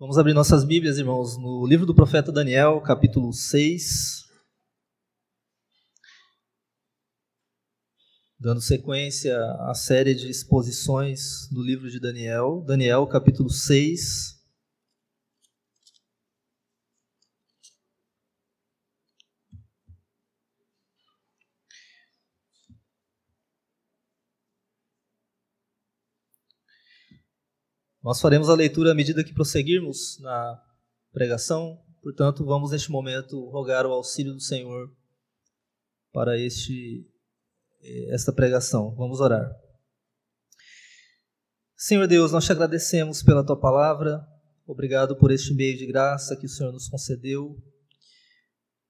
Vamos abrir nossas Bíblias, irmãos, no livro do profeta Daniel, capítulo 6. Dando sequência à série de exposições do livro de Daniel, Daniel, capítulo 6. Nós faremos a leitura à medida que prosseguirmos na pregação, portanto, vamos neste momento rogar o auxílio do Senhor para este esta pregação. Vamos orar. Senhor Deus, nós te agradecemos pela tua palavra. Obrigado por este meio de graça que o Senhor nos concedeu,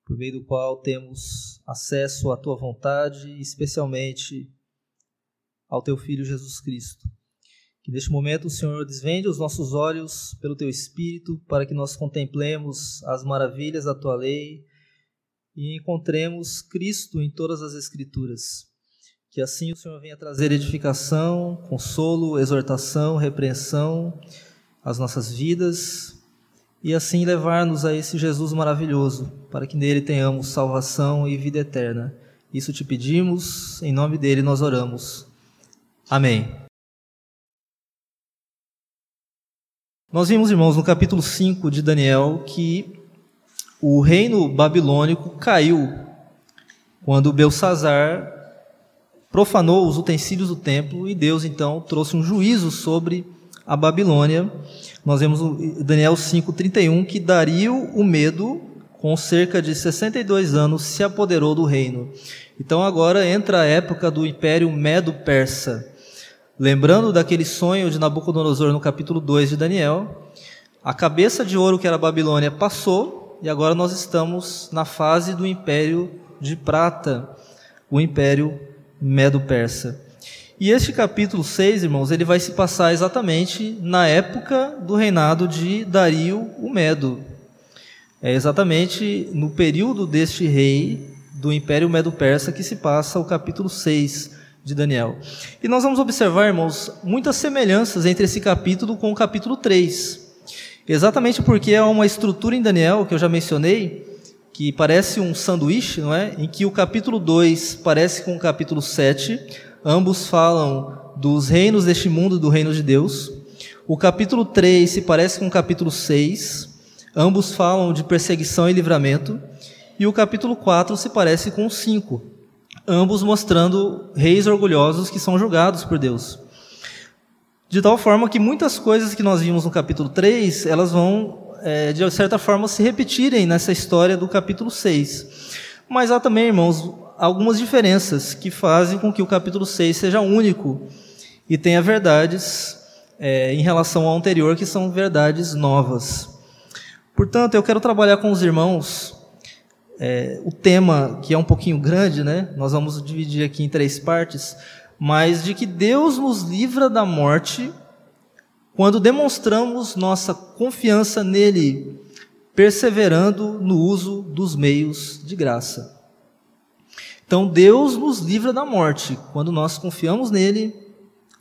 por meio do qual temos acesso à tua vontade, especialmente ao teu filho Jesus Cristo. Que neste momento o Senhor desvende os nossos olhos pelo teu Espírito, para que nós contemplemos as maravilhas da tua lei e encontremos Cristo em todas as Escrituras. Que assim o Senhor venha trazer edificação, consolo, exortação, repreensão às nossas vidas e assim levar-nos a esse Jesus maravilhoso, para que nele tenhamos salvação e vida eterna. Isso te pedimos, em nome dele nós oramos. Amém. Nós vimos, irmãos, no capítulo 5 de Daniel que o reino babilônico caiu quando Belsazar profanou os utensílios do templo e Deus então trouxe um juízo sobre a Babilônia. Nós vemos em Daniel 5:31 que Dario o medo com cerca de 62 anos se apoderou do reino. Então agora entra a época do Império Medo-Persa. Lembrando daquele sonho de Nabucodonosor no capítulo 2 de Daniel, a cabeça de ouro que era a Babilônia passou e agora nós estamos na fase do império de prata, o império Medo-Persa. E este capítulo 6, irmãos, ele vai se passar exatamente na época do reinado de Dario o Medo. É exatamente no período deste rei do Império Medo-Persa que se passa o capítulo 6 de Daniel. E nós vamos observar, irmãos, muitas semelhanças entre esse capítulo com o capítulo 3. Exatamente porque é uma estrutura em Daniel, que eu já mencionei, que parece um sanduíche, não é? Em que o capítulo 2 parece com o capítulo 7, ambos falam dos reinos deste mundo e do reino de Deus. O capítulo 3 se parece com o capítulo 6, ambos falam de perseguição e livramento. E o capítulo 4 se parece com o 5, ambos mostrando reis orgulhosos que são julgados por Deus. De tal forma que muitas coisas que nós vimos no capítulo 3, elas vão, é, de certa forma, se repetirem nessa história do capítulo 6. Mas há também, irmãos, algumas diferenças que fazem com que o capítulo 6 seja único e tenha verdades é, em relação ao anterior, que são verdades novas. Portanto, eu quero trabalhar com os irmãos é, o tema, que é um pouquinho grande, né? Nós vamos dividir aqui em três partes, mas de que Deus nos livra da morte quando demonstramos nossa confiança nele, perseverando no uso dos meios de graça. Então, Deus nos livra da morte quando nós confiamos nele,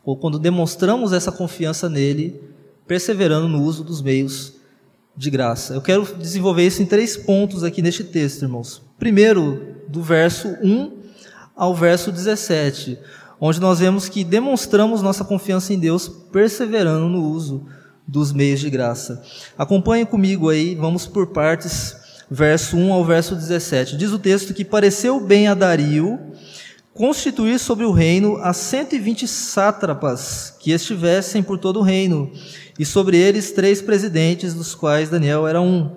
ou quando demonstramos essa confiança nele, perseverando no uso dos meios de graça. Eu quero desenvolver isso em três pontos aqui neste texto, irmãos. Primeiro, do verso 1 ao verso 17, onde nós vemos que demonstramos nossa confiança em Deus perseverando no uso dos meios de graça. Acompanhe comigo aí, vamos por partes, verso 1 ao verso 17. Diz o texto que pareceu bem a Dario constituir sobre o reino as 120 sátrapas que estivessem por todo o reino e sobre eles três presidentes, dos quais Daniel era um,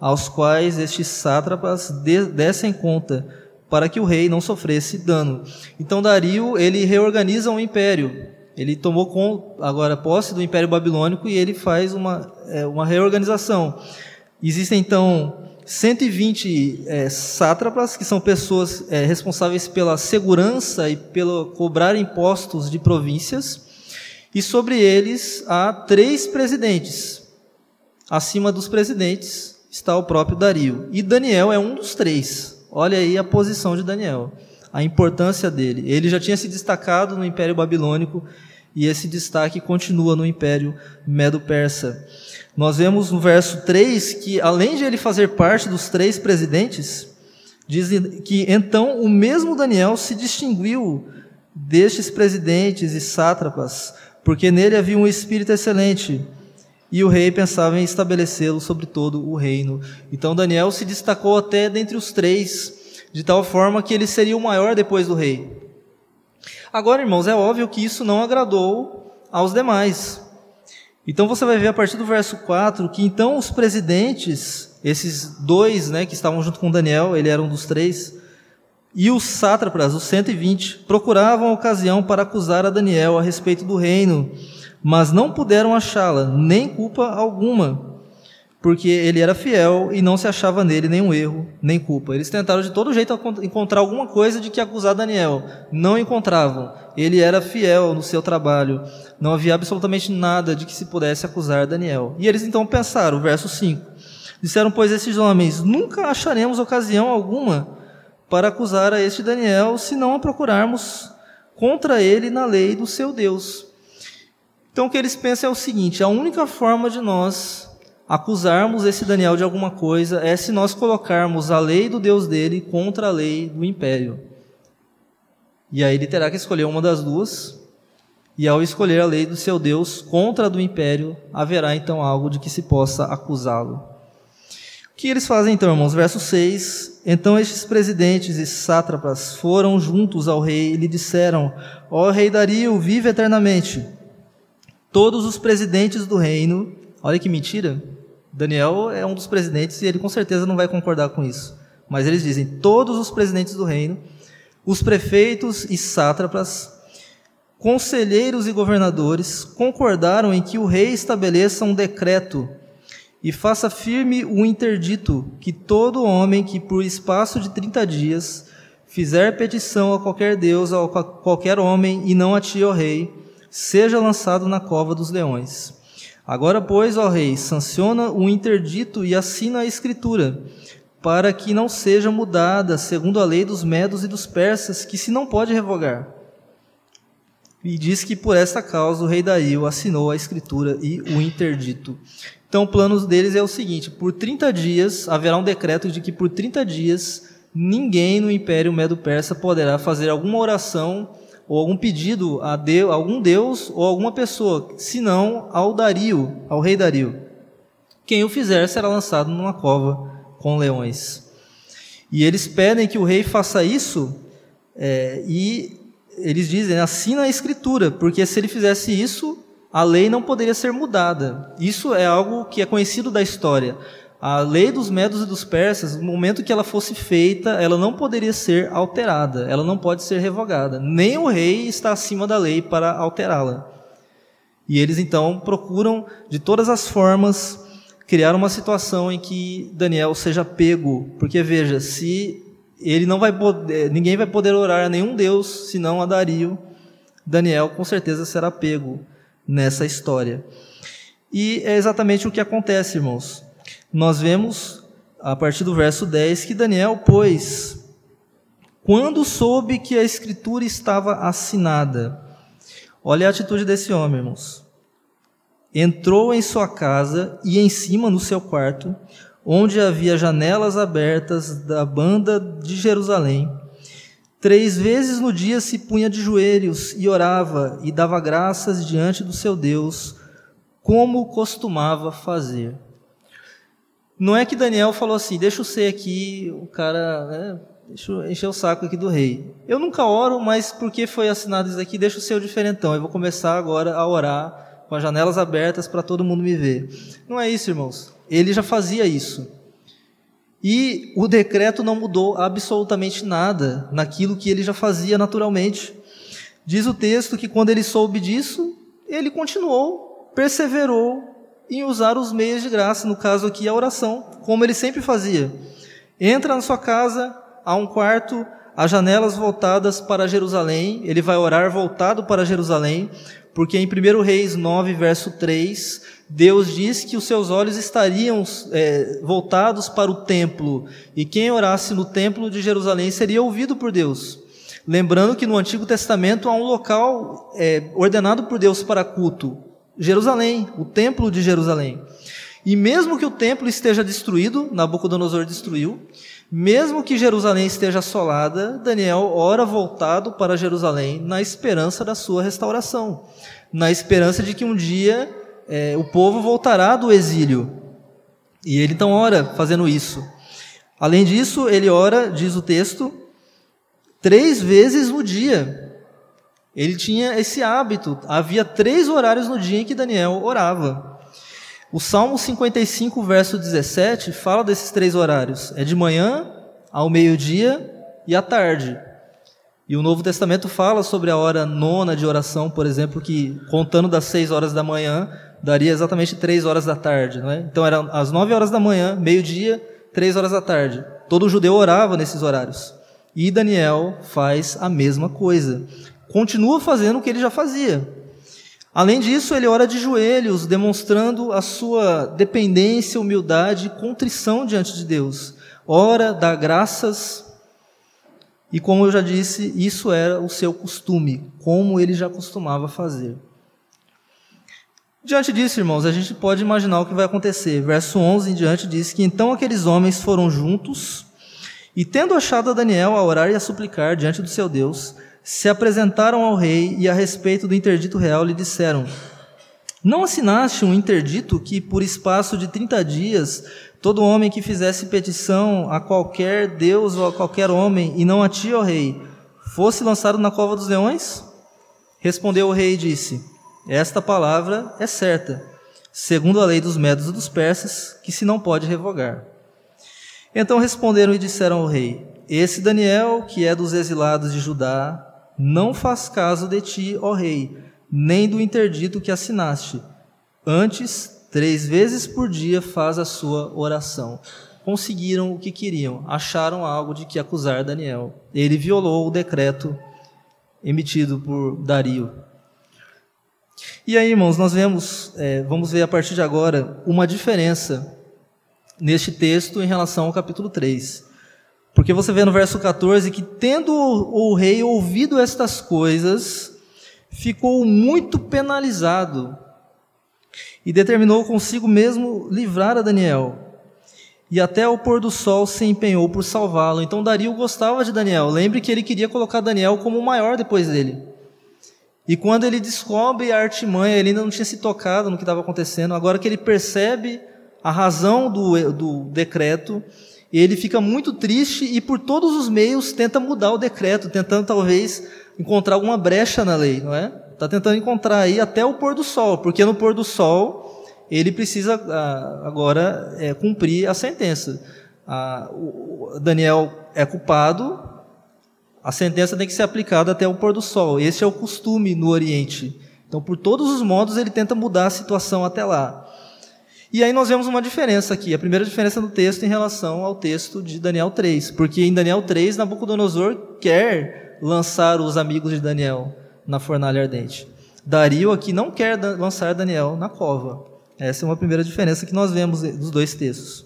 aos quais estes sátrapas dessem conta, para que o rei não sofresse dano. Então Dario, ele reorganiza o um império. Ele tomou com, agora posse do Império Babilônico e ele faz uma, é, uma reorganização. Existem então 120 é, sátrapas, que são pessoas é, responsáveis pela segurança e pelo cobrar impostos de províncias e sobre eles há três presidentes. Acima dos presidentes está o próprio Dario. E Daniel é um dos três. Olha aí a posição de Daniel, a importância dele. Ele já tinha se destacado no Império Babilônico, e esse destaque continua no Império Medo-Persa. Nós vemos no verso 3 que, além de ele fazer parte dos três presidentes, diz que então o mesmo Daniel se distinguiu destes presidentes e sátrapas, porque nele havia um espírito excelente, e o rei pensava em estabelecê-lo sobre todo o reino. Então Daniel se destacou até dentre os três, de tal forma que ele seria o maior depois do rei. Agora, irmãos, é óbvio que isso não agradou aos demais. Então você vai ver a partir do verso 4 que então os presidentes, esses dois né, que estavam junto com Daniel, ele era um dos três, e os sátrapas, os 120, procuravam a ocasião para acusar a Daniel a respeito do reino, mas não puderam achá-la, nem culpa alguma porque ele era fiel e não se achava nele nenhum erro, nem culpa. Eles tentaram de todo jeito encontrar alguma coisa de que acusar Daniel. Não encontravam. Ele era fiel no seu trabalho. Não havia absolutamente nada de que se pudesse acusar Daniel. E eles então pensaram, verso 5. Disseram, pois, esses homens: Nunca acharemos ocasião alguma para acusar a este Daniel, se não a procurarmos contra ele na lei do seu Deus. Então o que eles pensam é o seguinte: a única forma de nós acusarmos esse Daniel de alguma coisa é se nós colocarmos a lei do Deus dele contra a lei do império. E aí ele terá que escolher uma das duas, e ao escolher a lei do seu Deus contra a do império, haverá então algo de que se possa acusá-lo. O que eles fazem então, irmãos? Verso 6: Então estes presidentes e sátrapas foram juntos ao rei e lhe disseram: Ó rei Dario, vive eternamente. Todos os presidentes do reino, olha que mentira, Daniel é um dos presidentes e ele com certeza não vai concordar com isso. Mas eles dizem: todos os presidentes do reino, os prefeitos e sátrapas, conselheiros e governadores concordaram em que o rei estabeleça um decreto e faça firme o interdito que todo homem que por espaço de trinta dias fizer petição a qualquer deus a qualquer homem e não a ti, ó rei, seja lançado na cova dos leões. Agora, pois, ó rei, sanciona o interdito e assina a escritura, para que não seja mudada segundo a lei dos medos e dos persas, que se não pode revogar. E diz que por esta causa o rei Dario assinou a escritura e o interdito. Então, o plano deles é o seguinte: por 30 dias haverá um decreto de que por 30 dias ninguém no Império Medo-Persa poderá fazer alguma oração ou algum pedido a Deus, algum Deus ou alguma pessoa, senão ao Dario, ao rei Dario. Quem o fizer será lançado numa cova com leões. E eles pedem que o rei faça isso, é, e eles dizem, assina a escritura, porque se ele fizesse isso, a lei não poderia ser mudada. Isso é algo que é conhecido da história. A lei dos medos e dos persas, no momento que ela fosse feita, ela não poderia ser alterada, ela não pode ser revogada. Nem o rei está acima da lei para alterá-la. E eles então procuram, de todas as formas, criar uma situação em que Daniel seja pego, porque veja, se ele não vai poder, ninguém vai poder orar a nenhum deus senão a Dario, Daniel com certeza será pego nessa história. E é exatamente o que acontece, irmãos nós vemos, a partir do verso 10, que Daniel, pois, quando soube que a escritura estava assinada, olha a atitude desse homem, irmãos. Entrou em sua casa e em cima no seu quarto, onde havia janelas abertas da banda de Jerusalém. Três vezes no dia se punha de joelhos e orava e dava graças diante do seu Deus, como costumava fazer. Não é que Daniel falou assim, deixa eu ser aqui o cara, né, deixa eu encher o saco aqui do rei. Eu nunca oro, mas porque foi assinado isso aqui, deixa eu ser o diferentão. Eu vou começar agora a orar com as janelas abertas para todo mundo me ver. Não é isso, irmãos. Ele já fazia isso. E o decreto não mudou absolutamente nada naquilo que ele já fazia naturalmente. Diz o texto que quando ele soube disso, ele continuou, perseverou em usar os meios de graça, no caso aqui a oração, como ele sempre fazia. Entra na sua casa, há um quarto, as janelas voltadas para Jerusalém, ele vai orar voltado para Jerusalém, porque em 1 Reis 9, verso 3, Deus diz que os seus olhos estariam é, voltados para o templo, e quem orasse no templo de Jerusalém seria ouvido por Deus. Lembrando que no Antigo Testamento há um local é, ordenado por Deus para culto, Jerusalém, o Templo de Jerusalém. E mesmo que o templo esteja destruído, Nabucodonosor destruiu, mesmo que Jerusalém esteja assolada, Daniel ora voltado para Jerusalém na esperança da sua restauração, na esperança de que um dia é, o povo voltará do exílio. E ele então ora fazendo isso. Além disso, ele ora, diz o texto, três vezes no dia. Ele tinha esse hábito. Havia três horários no dia em que Daniel orava. O Salmo 55, verso 17, fala desses três horários: é de manhã, ao meio-dia e à tarde. E o Novo Testamento fala sobre a hora nona de oração, por exemplo, que contando das seis horas da manhã, daria exatamente três horas da tarde. Não é? Então eram às nove horas da manhã, meio-dia, três horas da tarde. Todo judeu orava nesses horários. E Daniel faz a mesma coisa. Continua fazendo o que ele já fazia. Além disso, ele ora de joelhos, demonstrando a sua dependência, humildade e contrição diante de Deus. Ora, dá graças, e como eu já disse, isso era o seu costume, como ele já costumava fazer. Diante disso, irmãos, a gente pode imaginar o que vai acontecer. Verso 11 em diante diz que então aqueles homens foram juntos e, tendo achado a Daniel a orar e a suplicar diante do seu Deus, se apresentaram ao rei e, a respeito do interdito real, lhe disseram: Não assinaste um interdito que, por espaço de trinta dias, todo homem que fizesse petição a qualquer Deus ou a qualquer homem, e não a ti, ó rei, fosse lançado na cova dos leões? Respondeu o rei e disse: Esta palavra é certa, segundo a lei dos medos e dos persas, que se não pode revogar. Então responderam e disseram ao rei: Esse Daniel, que é dos exilados de Judá, não faz caso de ti, ó rei, nem do interdito que assinaste. Antes, três vezes por dia faz a sua oração. Conseguiram o que queriam, acharam algo de que acusar Daniel. Ele violou o decreto emitido por Dario. E aí, irmãos, nós vemos, é, vamos ver a partir de agora, uma diferença neste texto em relação ao capítulo 3. Porque você vê no verso 14 que, tendo o rei ouvido estas coisas, ficou muito penalizado e determinou consigo mesmo livrar a Daniel. E até o pôr do sol se empenhou por salvá-lo. Então Dario gostava de Daniel. Lembre que ele queria colocar Daniel como o maior depois dele. E quando ele descobre a artimanha, ele ainda não tinha se tocado no que estava acontecendo. Agora que ele percebe a razão do, do decreto, ele fica muito triste e por todos os meios tenta mudar o decreto, tentando talvez encontrar alguma brecha na lei, não é? Está tentando encontrar aí até o pôr do sol, porque no pôr do sol ele precisa ah, agora é, cumprir a sentença. Ah, o Daniel é culpado, a sentença tem que ser aplicada até o pôr do sol. Esse é o costume no Oriente. Então, por todos os modos, ele tenta mudar a situação até lá. E aí nós vemos uma diferença aqui, a primeira diferença no texto em relação ao texto de Daniel 3, porque em Daniel 3, Nabucodonosor quer lançar os amigos de Daniel na fornalha ardente. Dario aqui não quer lançar Daniel na cova. Essa é uma primeira diferença que nós vemos dos dois textos.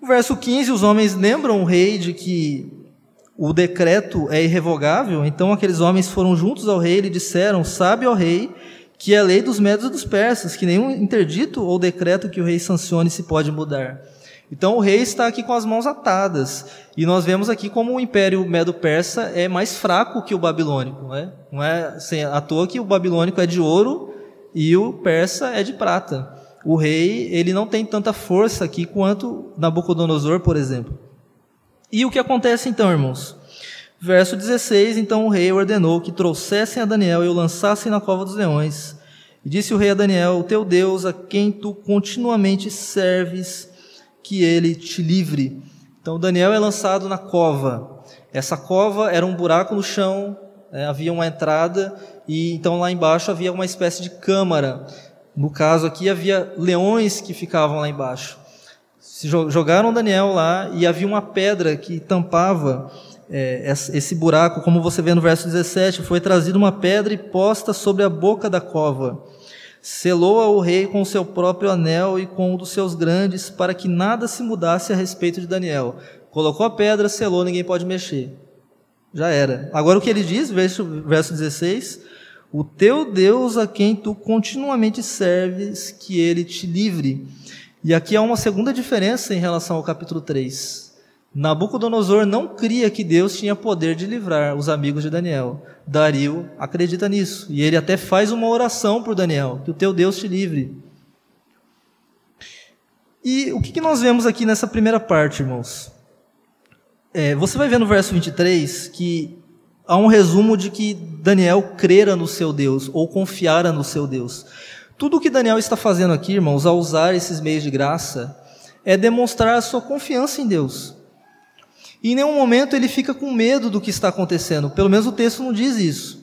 No verso 15, os homens lembram o rei de que o decreto é irrevogável, então aqueles homens foram juntos ao rei e disseram: Sabe, ó rei, que é a lei dos medos e dos persas, que nenhum interdito ou decreto que o rei sancione se pode mudar. Então o rei está aqui com as mãos atadas. E nós vemos aqui como o império medo-persa é mais fraco que o babilônico. Não é, não é assim, à toa que o babilônico é de ouro e o persa é de prata. O rei ele não tem tanta força aqui quanto Nabucodonosor, por exemplo. E o que acontece então, irmãos? Verso 16: Então o rei ordenou que trouxessem a Daniel e o lançassem na cova dos leões. E disse o rei a Daniel: O teu Deus, a quem tu continuamente serves, que ele te livre. Então Daniel é lançado na cova. Essa cova era um buraco no chão, né, havia uma entrada, e então lá embaixo havia uma espécie de câmara. No caso aqui, havia leões que ficavam lá embaixo. Jogaram Daniel lá e havia uma pedra que tampava é, esse buraco, como você vê no verso 17, foi trazida uma pedra e posta sobre a boca da cova. Selou-a o rei com o seu próprio anel e com um dos seus grandes, para que nada se mudasse a respeito de Daniel. Colocou a pedra, selou, ninguém pode mexer. Já era. Agora o que ele diz, verso, verso 16: O teu Deus a quem tu continuamente serves, que ele te livre. E aqui há uma segunda diferença em relação ao capítulo 3. Nabucodonosor não cria que Deus tinha poder de livrar os amigos de Daniel. Dario acredita nisso. E ele até faz uma oração por Daniel: que o teu Deus te livre. E o que, nós vemos aqui nessa primeira parte, irmãos? É, você vai ver no verso 23 que há um resumo de que Daniel crera no seu Deus, ou confiara no seu Deus. Tudo o que Daniel está fazendo aqui, irmãos, ao usar esses meios de graça, é demonstrar a sua confiança em Deus. E em nenhum momento ele fica com medo do que está acontecendo, pelo menos o texto não diz isso.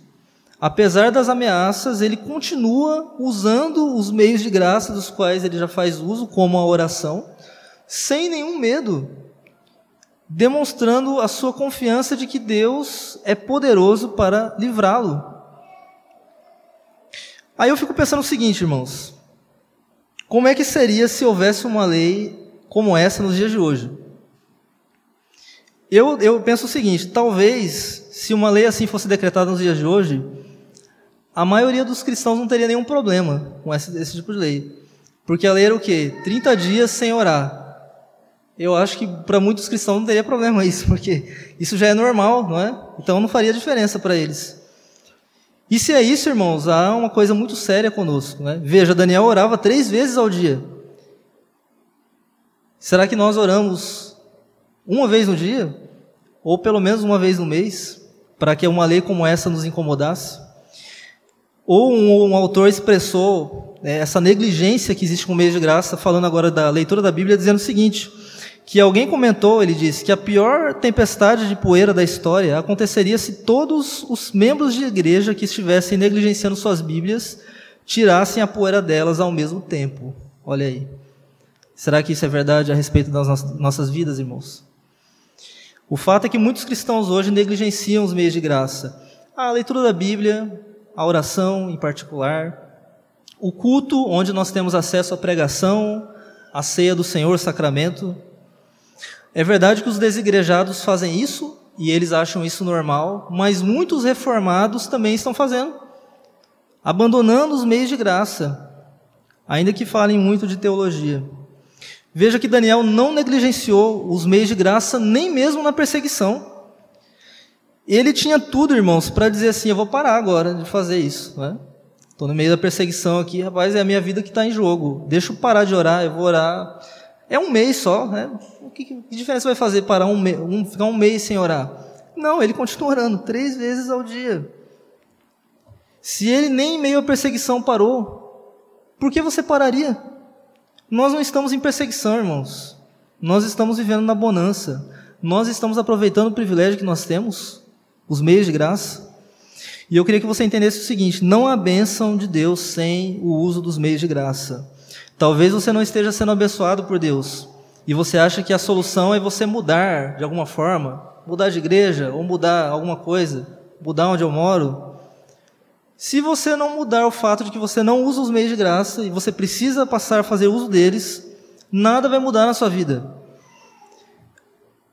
Apesar das ameaças, ele continua usando os meios de graça dos quais ele já faz uso, como a oração, sem nenhum medo, demonstrando a sua confiança de que Deus é poderoso para livrá-lo. Aí eu fico pensando o seguinte, irmãos: como é que seria se houvesse uma lei como essa nos dias de hoje? Eu, eu penso o seguinte: talvez, se uma lei assim fosse decretada nos dias de hoje, a maioria dos cristãos não teria nenhum problema com esse, esse tipo de lei. Porque a lei era o quê? 30 dias sem orar. Eu acho que para muitos cristãos não teria problema isso, porque isso já é normal, não é? Então não faria diferença para eles. E se é isso, irmãos, há uma coisa muito séria conosco. Né? Veja, Daniel orava três vezes ao dia. Será que nós oramos uma vez no dia? Ou pelo menos uma vez no mês? Para que uma lei como essa nos incomodasse? Ou um, um autor expressou né, essa negligência que existe com o mês de graça, falando agora da leitura da Bíblia, dizendo o seguinte: que alguém comentou, ele disse, que a pior tempestade de poeira da história aconteceria se todos os membros de igreja que estivessem negligenciando suas Bíblias tirassem a poeira delas ao mesmo tempo. Olha aí. Será que isso é verdade a respeito das nossas vidas, irmãos? O fato é que muitos cristãos hoje negligenciam os meios de graça. A leitura da Bíblia, a oração em particular, o culto, onde nós temos acesso à pregação, à ceia do Senhor, sacramento. É verdade que os desigrejados fazem isso e eles acham isso normal, mas muitos reformados também estão fazendo, abandonando os meios de graça, ainda que falem muito de teologia. Veja que Daniel não negligenciou os meios de graça nem mesmo na perseguição. Ele tinha tudo, irmãos, para dizer assim: eu vou parar agora de fazer isso. Né? Estou no meio da perseguição aqui, rapaz, é a minha vida que está em jogo. Deixa eu parar de orar, eu vou orar. É um mês só, né? O que, que diferença vai fazer parar um, um, ficar um mês sem orar? Não, ele continua orando três vezes ao dia. Se ele nem em meio à perseguição parou, por que você pararia? Nós não estamos em perseguição, irmãos. Nós estamos vivendo na bonança. Nós estamos aproveitando o privilégio que nós temos os meios de graça. E eu queria que você entendesse o seguinte: não há bênção de Deus sem o uso dos meios de graça. Talvez você não esteja sendo abençoado por Deus e você acha que a solução é você mudar de alguma forma, mudar de igreja ou mudar alguma coisa, mudar onde eu moro. Se você não mudar o fato de que você não usa os meios de graça e você precisa passar a fazer uso deles, nada vai mudar na sua vida.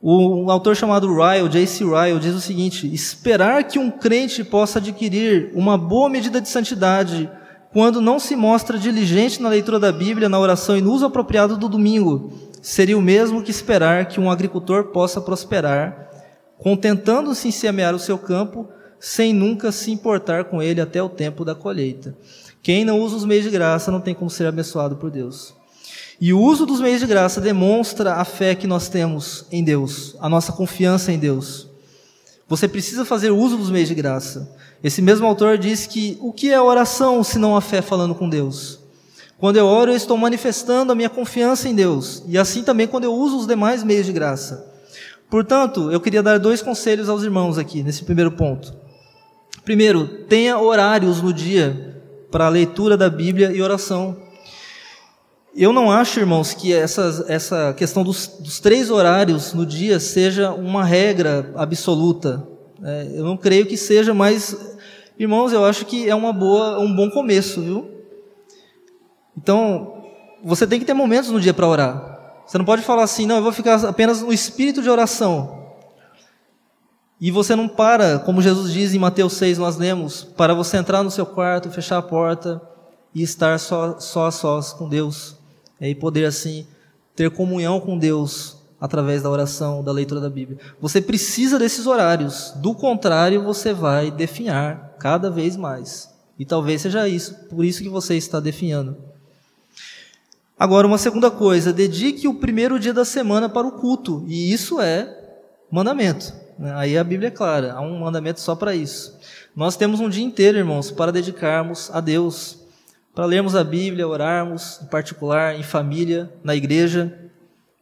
O, autor chamado Ryle, J.C. Ryle, diz o seguinte: esperar que um crente possa adquirir uma boa medida de santidade quando não se mostra diligente na leitura da Bíblia, na oração e no uso apropriado do domingo, seria o mesmo que esperar que um agricultor possa prosperar, contentando-se em semear o seu campo, sem nunca se importar com ele até o tempo da colheita. Quem não usa os meios de graça não tem como ser abençoado por Deus. E o uso dos meios de graça demonstra a fé que nós temos em Deus, a nossa confiança em Deus. Você precisa fazer uso dos meios de graça. Esse mesmo autor diz que o que é oração se não a fé falando com Deus? Quando eu oro, eu estou manifestando a minha confiança em Deus. E assim também quando eu uso os demais meios de graça. Portanto, eu queria dar dois conselhos aos irmãos aqui, nesse primeiro ponto. Primeiro, tenha horários no dia para leitura da Bíblia e oração. Eu não acho, irmãos, que essa, essa questão dos, dos três horários no dia seja uma regra absoluta. É, eu não creio que seja, mas, irmãos, eu acho que é uma boa, um bom começo, viu? Então, você tem que ter momentos no dia para orar. Você não pode falar assim, não, eu vou ficar apenas no espírito de oração. E você não para, como Jesus diz em Mateus 6, nós lemos, para você entrar no seu quarto, fechar a porta e estar só, só a sós com Deus. E poder assim ter comunhão com Deus através da oração, da leitura da Bíblia. Você precisa desses horários, do contrário, você vai definhar cada vez mais. E talvez seja isso, por isso que você está definhando. Agora, uma segunda coisa, dedique o primeiro dia da semana para o culto, e isso é mandamento. Aí a Bíblia é clara, há um mandamento só para isso. Nós temos um dia inteiro, irmãos, para dedicarmos a Deus, para lermos a Bíblia, orarmos, em particular, em família, na igreja.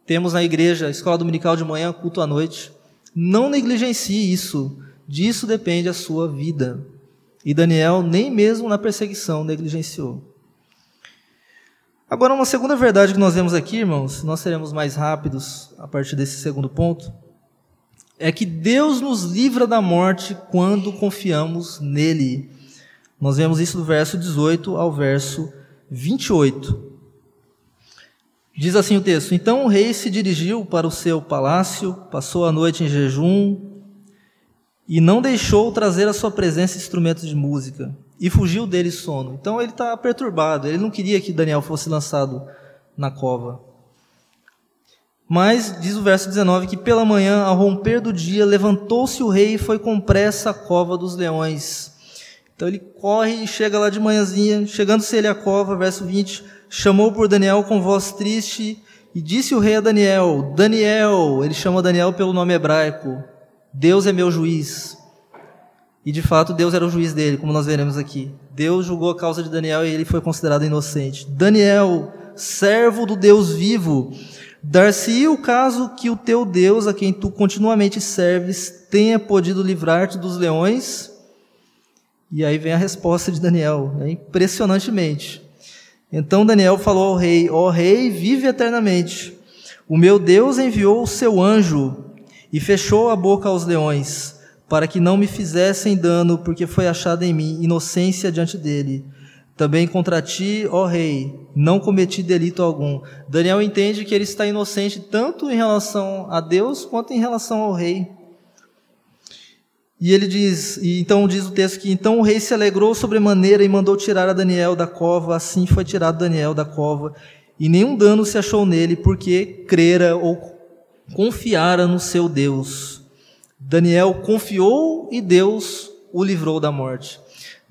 Temos na igreja escola dominical de manhã, culto à noite. Não negligencie isso. Disso depende a sua vida. E Daniel, nem mesmo na perseguição, negligenciou. Agora, uma segunda verdade que nós vemos aqui, irmãos, nós seremos mais rápidos a partir desse segundo ponto, é que Deus nos livra da morte quando confiamos nele. Nós vemos isso do verso 18 ao verso 28. Diz assim o texto: Então o rei se dirigiu para o seu palácio, passou a noite em jejum e não deixou trazer à sua presença instrumentos de música e fugiu dele sono. Então ele está perturbado, ele não queria que Daniel fosse lançado na cova. Mas, diz o verso 19, que pela manhã, ao romper do dia, levantou-se o rei e foi com pressa à cova dos leões. Então ele corre e chega lá de manhãzinha, chegando-se ele à cova, verso 20, chamou por Daniel com voz triste e disse o rei a Daniel: Daniel, ele chama Daniel pelo nome hebraico, Deus é meu juiz. E de fato Deus era o juiz dele, como nós veremos aqui. Deus julgou a causa de Daniel e ele foi considerado inocente. Daniel, servo do Deus vivo, dar-se o caso que o teu Deus, a quem tu continuamente serves, tenha podido livrar-te dos leões? E aí vem a resposta de Daniel, né? impressionantemente. Então Daniel falou ao rei: Ó rei, vive eternamente. O meu Deus enviou o seu anjo e fechou a boca aos leões, para que não me fizessem dano, porque foi achada em mim inocência diante dele. Também contra ti, ó rei, não cometi delito algum. Daniel entende que ele está inocente tanto em relação a Deus quanto em relação ao rei. E ele diz, e então diz o texto que então o rei se alegrou sobremaneira e mandou tirar a Daniel da cova, assim foi tirado Daniel da cova, e nenhum dano se achou nele, porque crera ou confiara no seu Deus. Daniel confiou e Deus o livrou da morte.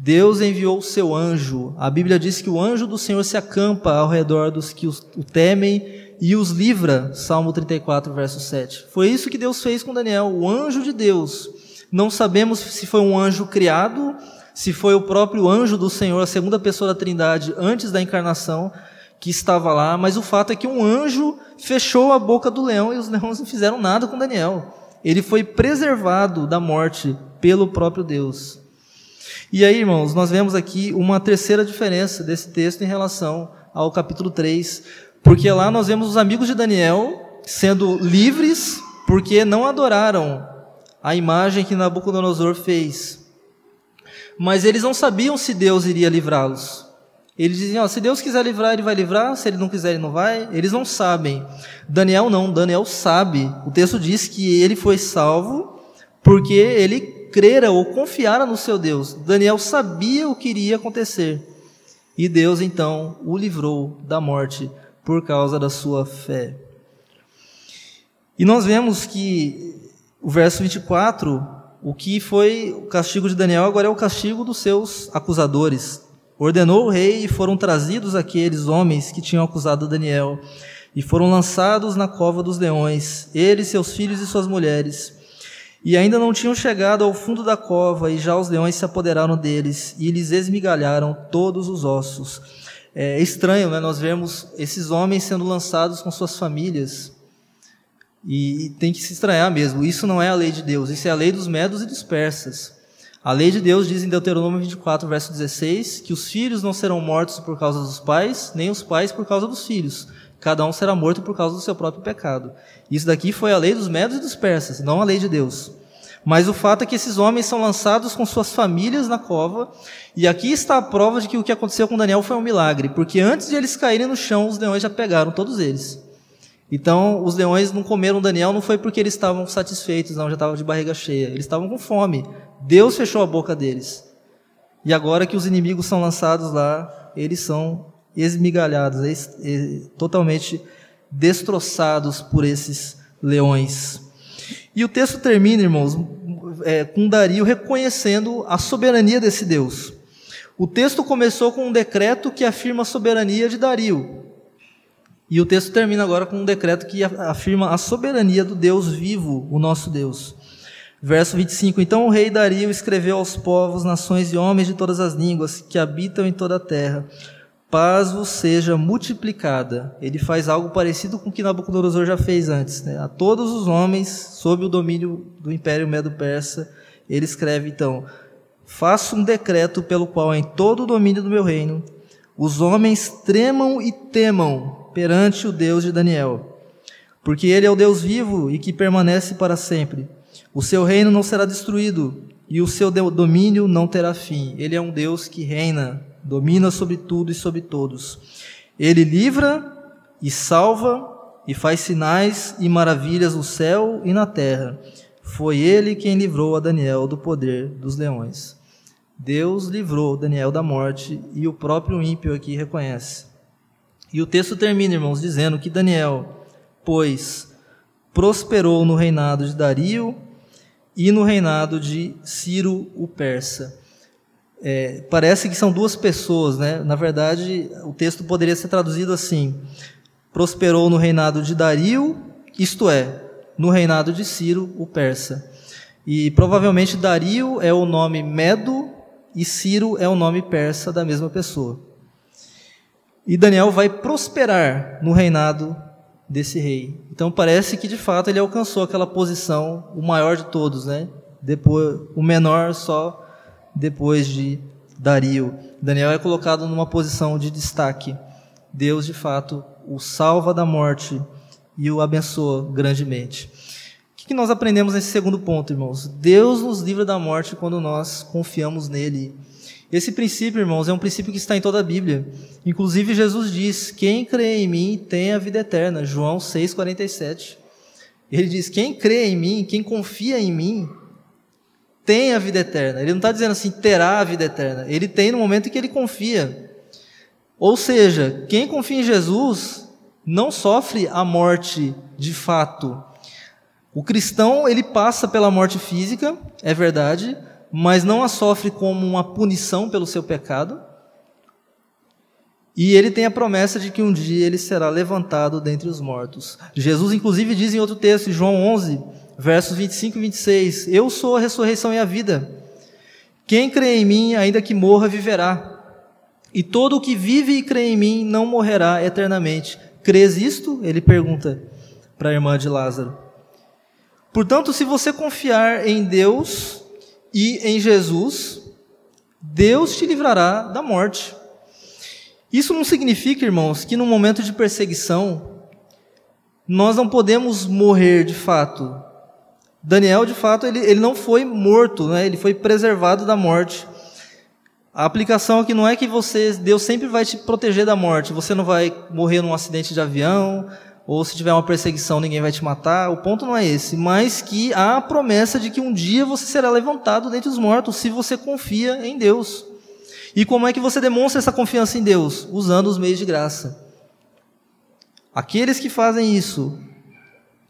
Deus enviou o seu anjo. A Bíblia diz que o anjo do Senhor se acampa ao redor dos que o temem e os livra. Salmo 34, verso 7. Foi isso que Deus fez com Daniel, o anjo de Deus não sabemos se foi um anjo criado, se foi o próprio anjo do Senhor, a segunda pessoa da Trindade, antes da encarnação, que estava lá, mas o fato é que um anjo fechou a boca do leão e os leões não fizeram nada com Daniel. Ele foi preservado da morte pelo próprio Deus. E aí, irmãos, nós vemos aqui uma terceira diferença desse texto em relação ao capítulo 3, porque lá nós vemos os amigos de Daniel sendo livres porque não adoraram a imagem que Nabucodonosor fez. Mas eles não sabiam se Deus iria livrá-los. Eles diziam: se Deus quiser livrar, ele vai livrar, se ele não quiser, ele não vai. Eles não sabem. Daniel não, Daniel sabe. O texto diz que ele foi salvo porque ele crera ou confiara no seu Deus. Daniel sabia o que iria acontecer. E Deus então o livrou da morte por causa da sua fé. E nós vemos que o verso 24, o que foi o castigo de Daniel, agora é o castigo dos seus acusadores. Ordenou o rei e foram trazidos aqueles homens que tinham acusado Daniel e foram lançados na cova dos leões, ele, seus filhos e suas mulheres. E ainda não tinham chegado ao fundo da cova, e já os leões se apoderaram deles, e lhes esmigalharam todos os ossos. É estranho, né? Nós vemos esses homens sendo lançados com suas famílias. E, e tem que se estranhar mesmo. Isso não é a lei de Deus, isso é a lei dos medos e dos persas. A lei de Deus diz em Deuteronômio 24, verso 16, que os filhos não serão mortos por causa dos pais, nem os pais por causa dos filhos. Cada um será morto por causa do seu próprio pecado. Isso daqui foi a lei dos medos e dos persas, não a lei de Deus. Mas o fato é que esses homens são lançados com suas famílias na cova, e aqui está a prova de que o que aconteceu com Daniel foi um milagre, porque antes de eles caírem no chão, os leões já pegaram todos eles. Então, os leões não comeram Daniel não foi porque eles estavam satisfeitos, não, já estavam de barriga cheia. Eles estavam com fome. Deus fechou a boca deles. E agora que os inimigos são lançados lá, eles são esmigalhados, totalmente destroçados por esses leões. E o texto termina, irmãos, é, com Dario reconhecendo a soberania desse Deus. O texto começou com um decreto que afirma a soberania de Dario. E o texto termina agora com um decreto que afirma a soberania do Deus vivo, o nosso Deus. Verso 25: Então o rei Dario escreveu aos povos, nações e homens de todas as línguas que habitam em toda a terra: Paz vos seja multiplicada. Ele faz algo parecido com o que Nabucodonosor já fez antes. Né? A todos os homens sob o domínio do Império Medo-Persa, ele escreve então: Faço um decreto pelo qual, em todo o domínio do meu reino, os homens tremam e temam perante o Deus de Daniel, porque ele é o Deus vivo e que permanece para sempre. O seu reino não será destruído e o seu domínio não terá fim. Ele é um Deus que reina, domina sobre tudo e sobre todos. Ele livra e salva e faz sinais e maravilhas no céu e na terra. Foi ele quem livrou a Daniel do poder dos leões. Deus livrou Daniel da morte e o próprio ímpio aqui reconhece. E o texto termina, irmãos, dizendo que Daniel, pois, prosperou no reinado de Dario e no reinado de Ciro o Persa. É, parece que são duas pessoas, né? Na verdade, o texto poderia ser traduzido assim: prosperou no reinado de Dario, isto é, no reinado de Ciro o Persa. E provavelmente Dario é o nome medo e Ciro é o nome persa da mesma pessoa. E Daniel vai prosperar no reinado desse rei. Então parece que de fato ele alcançou aquela posição, o maior de todos, né? Depois, o menor só depois de Dario. Daniel é colocado numa posição de destaque. Deus de fato o salva da morte e o abençoa grandemente. O que nós aprendemos nesse segundo ponto, irmãos? Deus nos livra da morte quando nós confiamos nele esse princípio, irmãos, é um princípio que está em toda a Bíblia. Inclusive, Jesus diz: Quem crê em mim tem a vida eterna. João 6,47. Ele diz: Quem crê em mim, quem confia em mim, tem a vida eterna. Ele não está dizendo assim, terá a vida eterna. Ele tem no momento em que ele confia. Ou seja, quem confia em Jesus não sofre a morte de fato. O cristão, ele passa pela morte física, é verdade, mas não a sofre como uma punição pelo seu pecado. E ele tem a promessa de que um dia ele será levantado dentre os mortos. Jesus, inclusive, diz em outro texto, em João 11, versos 25 e 26, Eu sou a ressurreição e a vida. Quem crê em mim, ainda que morra, viverá. E todo o que vive e crê em mim não morrerá eternamente. Crês isto? Ele pergunta para a irmã de Lázaro. Portanto, se você confiar em Deus, e em Jesus, Deus te livrará da morte. Isso não significa, irmãos, que no momento de perseguição nós não podemos morrer de fato. Daniel, de fato, ele, ele não foi morto, né? ele foi preservado da morte. A aplicação aqui não é que você, Deus sempre vai te proteger da morte. Você não vai morrer num acidente de avião, ou se tiver uma perseguição ninguém vai te matar, o ponto não é esse, mas que há a promessa de que um dia você será levantado dentre os mortos, se você confia em Deus. E como é que você demonstra essa confiança em Deus? Usando os meios de graça. Aqueles que fazem isso,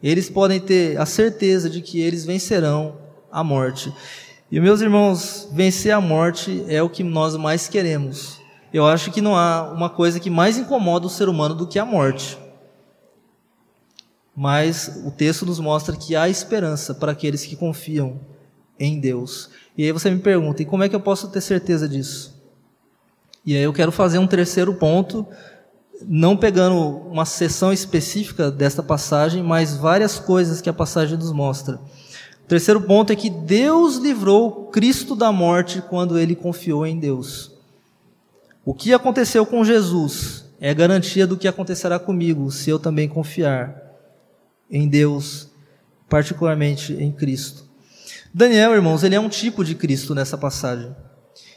eles podem ter a certeza de que eles vencerão a morte. E meus irmãos, vencer a morte é o que nós mais queremos. Eu acho que não há uma coisa que mais incomoda o ser humano do que a morte. Mas o texto nos mostra que há esperança para aqueles que confiam em Deus. E aí você me pergunta, e como é que eu posso ter certeza disso? E aí eu quero fazer um terceiro ponto, não pegando uma seção específica desta passagem, mas várias coisas que a passagem nos mostra. O terceiro ponto é que Deus livrou Cristo da morte quando ele confiou em Deus. O que aconteceu com Jesus é garantia do que acontecerá comigo se eu também confiar em Deus, particularmente em Cristo. Daniel, irmãos, ele é um tipo de Cristo nessa passagem.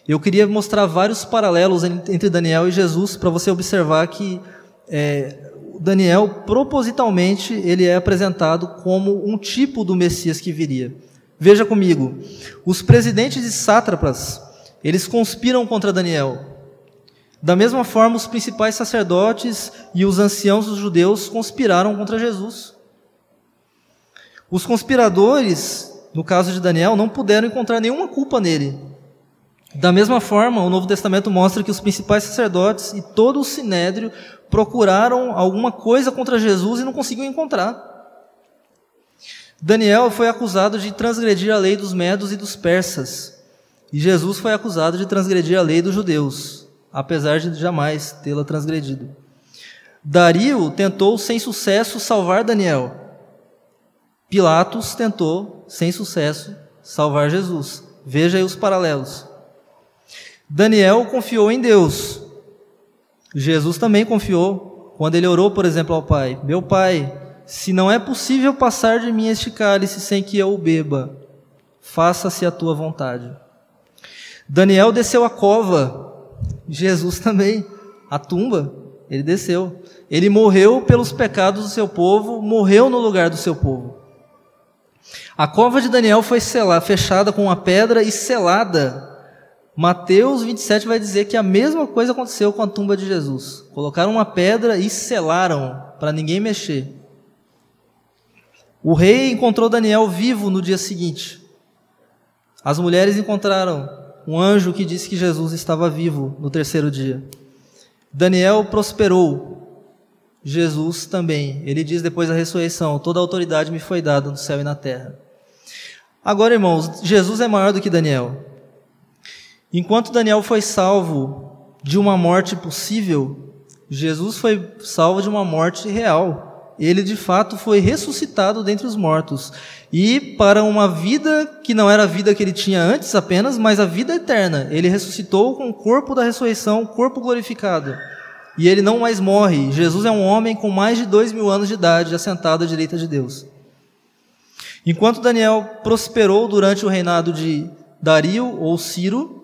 Eu queria mostrar vários paralelos entre Daniel e Jesus para você observar que é, Daniel, propositalmente, ele é apresentado como um tipo do Messias que viria. Veja comigo, os presidentes e sátrapas, eles conspiram contra Daniel. Da mesma forma, os principais sacerdotes e os anciãos dos judeus conspiraram contra Jesus. Os conspiradores, no caso de Daniel, não puderam encontrar nenhuma culpa nele. Da mesma forma, o Novo Testamento mostra que os principais sacerdotes e todo o sinédrio procuraram alguma coisa contra Jesus e não conseguiam encontrar. Daniel foi acusado de transgredir a lei dos medos e dos persas, e Jesus foi acusado de transgredir a lei dos judeus, apesar de jamais tê-la transgredido. Dario tentou sem sucesso salvar Daniel. Pilatos tentou sem sucesso salvar Jesus. Veja aí os paralelos. Daniel confiou em Deus. Jesus também confiou quando ele orou, por exemplo, ao Pai: Meu Pai, se não é possível passar de mim este cálice sem que eu o beba, faça-se a tua vontade. Daniel desceu a cova, Jesus também, a tumba, ele desceu. Ele morreu pelos pecados do seu povo, morreu no lugar do seu povo. A cova de Daniel foi selada, fechada com uma pedra e selada Mateus 27 vai dizer que a mesma coisa aconteceu com a tumba de Jesus. Colocaram uma pedra e selaram para ninguém mexer. O rei encontrou Daniel vivo no dia seguinte. As mulheres encontraram um anjo que disse que Jesus estava vivo no terceiro dia. Daniel prosperou. Jesus também. Ele diz depois da ressurreição: Toda a autoridade me foi dada no céu e na terra. Agora, irmãos, Jesus é maior do que Daniel. Enquanto Daniel foi salvo de uma morte possível, Jesus foi salvo de uma morte real. Ele de fato foi ressuscitado dentre os mortos e para uma vida que não era a vida que ele tinha antes apenas, mas a vida eterna. Ele ressuscitou com o corpo da ressurreição, o corpo glorificado. E ele não mais morre. Jesus é um homem com mais de dois mil anos de idade, assentado à direita de Deus. Enquanto Daniel prosperou durante o reinado de Dario ou Ciro,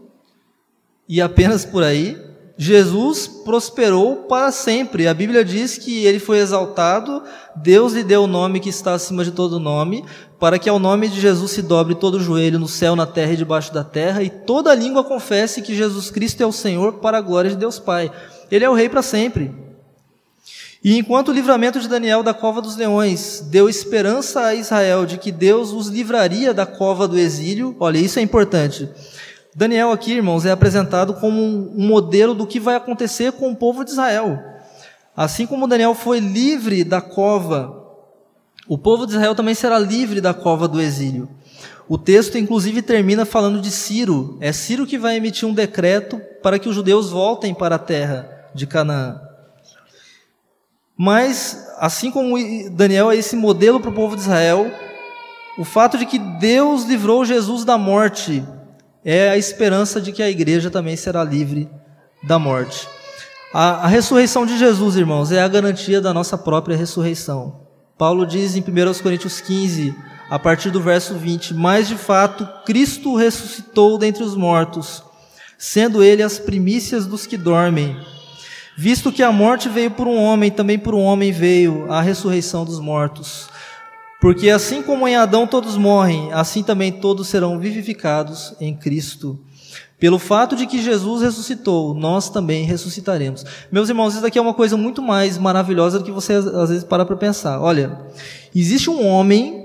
e apenas por aí, Jesus prosperou para sempre. A Bíblia diz que ele foi exaltado, Deus lhe deu o nome que está acima de todo nome, para que ao nome de Jesus se dobre todo o joelho no céu, na terra e debaixo da terra, e toda língua confesse que Jesus Cristo é o Senhor para a glória de Deus Pai. Ele é o rei para sempre. E enquanto o livramento de Daniel da cova dos leões deu esperança a Israel de que Deus os livraria da cova do exílio, olha, isso é importante. Daniel aqui, irmãos, é apresentado como um modelo do que vai acontecer com o povo de Israel. Assim como Daniel foi livre da cova, o povo de Israel também será livre da cova do exílio. O texto, inclusive, termina falando de Ciro. É Ciro que vai emitir um decreto para que os judeus voltem para a terra de Canaã. Mas, assim como Daniel é esse modelo para o povo de Israel, o fato de que Deus livrou Jesus da morte é a esperança de que a igreja também será livre da morte. A, a, ressurreição de Jesus, irmãos, é a garantia da nossa própria ressurreição. Paulo diz em 1 Coríntios 15, a partir do verso 20: Mas de fato, Cristo ressuscitou dentre os mortos, sendo ele as primícias dos que dormem. Visto que a morte veio por um homem, também por um homem veio a ressurreição dos mortos. Porque assim como em Adão todos morrem, assim também todos serão vivificados em Cristo. Pelo fato de que Jesus ressuscitou, nós também ressuscitaremos. Meus irmãos, isso aqui é uma coisa muito mais maravilhosa do que você às vezes para para pensar. Olha, existe um homem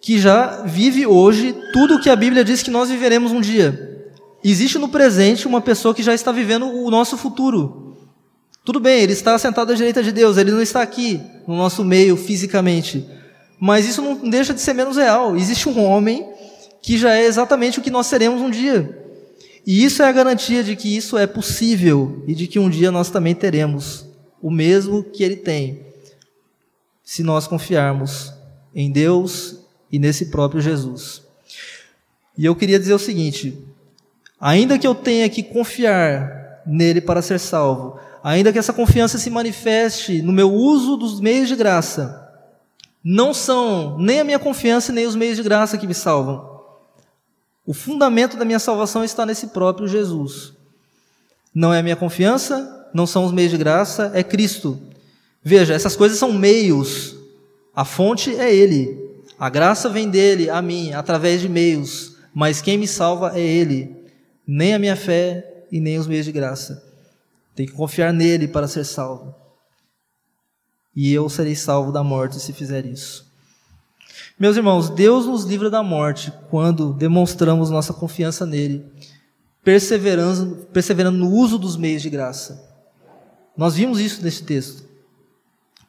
que já vive hoje tudo o que a Bíblia diz que nós viveremos um dia. Existe no presente uma pessoa que já está vivendo o nosso futuro. Tudo bem, ele está sentado à direita de Deus, ele não está aqui no nosso meio fisicamente. Mas isso não deixa de ser menos real. Existe um homem que já é exatamente o que nós seremos um dia. E isso é a garantia de que isso é possível e de que um dia nós também teremos o mesmo que ele tem, se nós confiarmos em Deus e nesse próprio Jesus. E eu queria dizer o seguinte: ainda que eu tenha que confiar nele para ser salvo, ainda que essa confiança se manifeste no meu uso dos meios de graça, não são nem a minha confiança nem os meios de graça que me salvam. O fundamento da minha salvação está nesse próprio Jesus. Não é a minha confiança, não são os meios de graça, é Cristo. Veja, essas coisas são meios. A fonte é Ele. A graça vem dele a mim, através de meios. Mas quem me salva é Ele. Nem a minha fé e nem os meios de graça. Tem que confiar nele para ser salvo. E eu serei salvo da morte se fizer isso. Meus irmãos, Deus nos livra da morte quando demonstramos nossa confiança nele, perseverando, perseverando no uso dos meios de graça. Nós vimos isso nesse texto.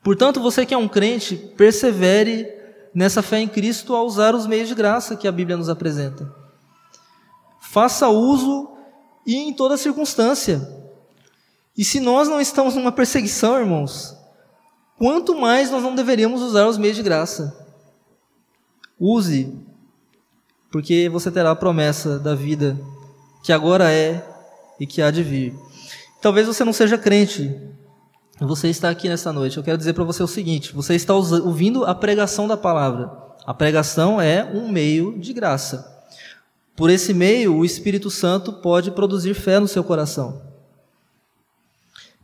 Portanto, você que é um crente, persevere nessa fé em Cristo ao usar os meios de graça que a Bíblia nos apresenta. Faça uso e em toda circunstância. E se nós não estamos numa perseguição, irmãos, quanto mais nós não deveríamos usar os meios de graça. Use, porque você terá a promessa da vida que agora é e que há de vir. Talvez você não seja crente, você está aqui nessa noite. Eu quero dizer para você o seguinte: você está ouvindo a pregação da palavra. A pregação é um meio de graça. Por esse meio, o Espírito Santo pode produzir fé no seu coração.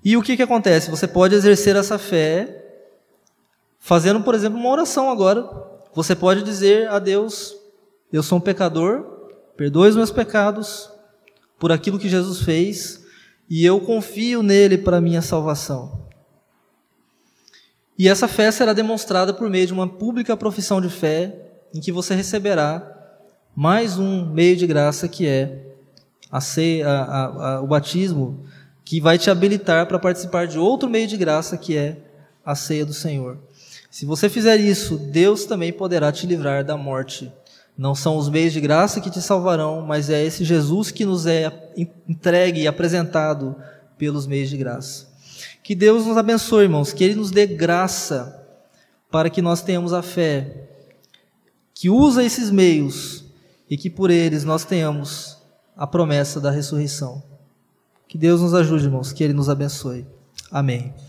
E o que, que acontece? Você pode exercer essa fé fazendo, por exemplo, uma oração agora. Você pode dizer a Deus: Eu sou um pecador, perdoe os meus pecados por aquilo que Jesus fez e eu confio nele para minha salvação. E essa fé será demonstrada por meio de uma pública profissão de fé, em que você receberá mais um meio de graça que é a ceia, a, a, o batismo, que vai te habilitar para participar de outro meio de graça que é a ceia do Senhor. Se você fizer isso, Deus também poderá te livrar da morte. Não são os meios de graça que te salvarão, mas é esse Jesus que nos é entregue e apresentado pelos meios de graça. Que Deus nos abençoe, irmãos, que Ele nos dê graça para que nós tenhamos a fé, que usa esses meios e que por eles nós tenhamos a promessa da ressurreição. Que Deus nos ajude, irmãos, que Ele nos abençoe. Amém.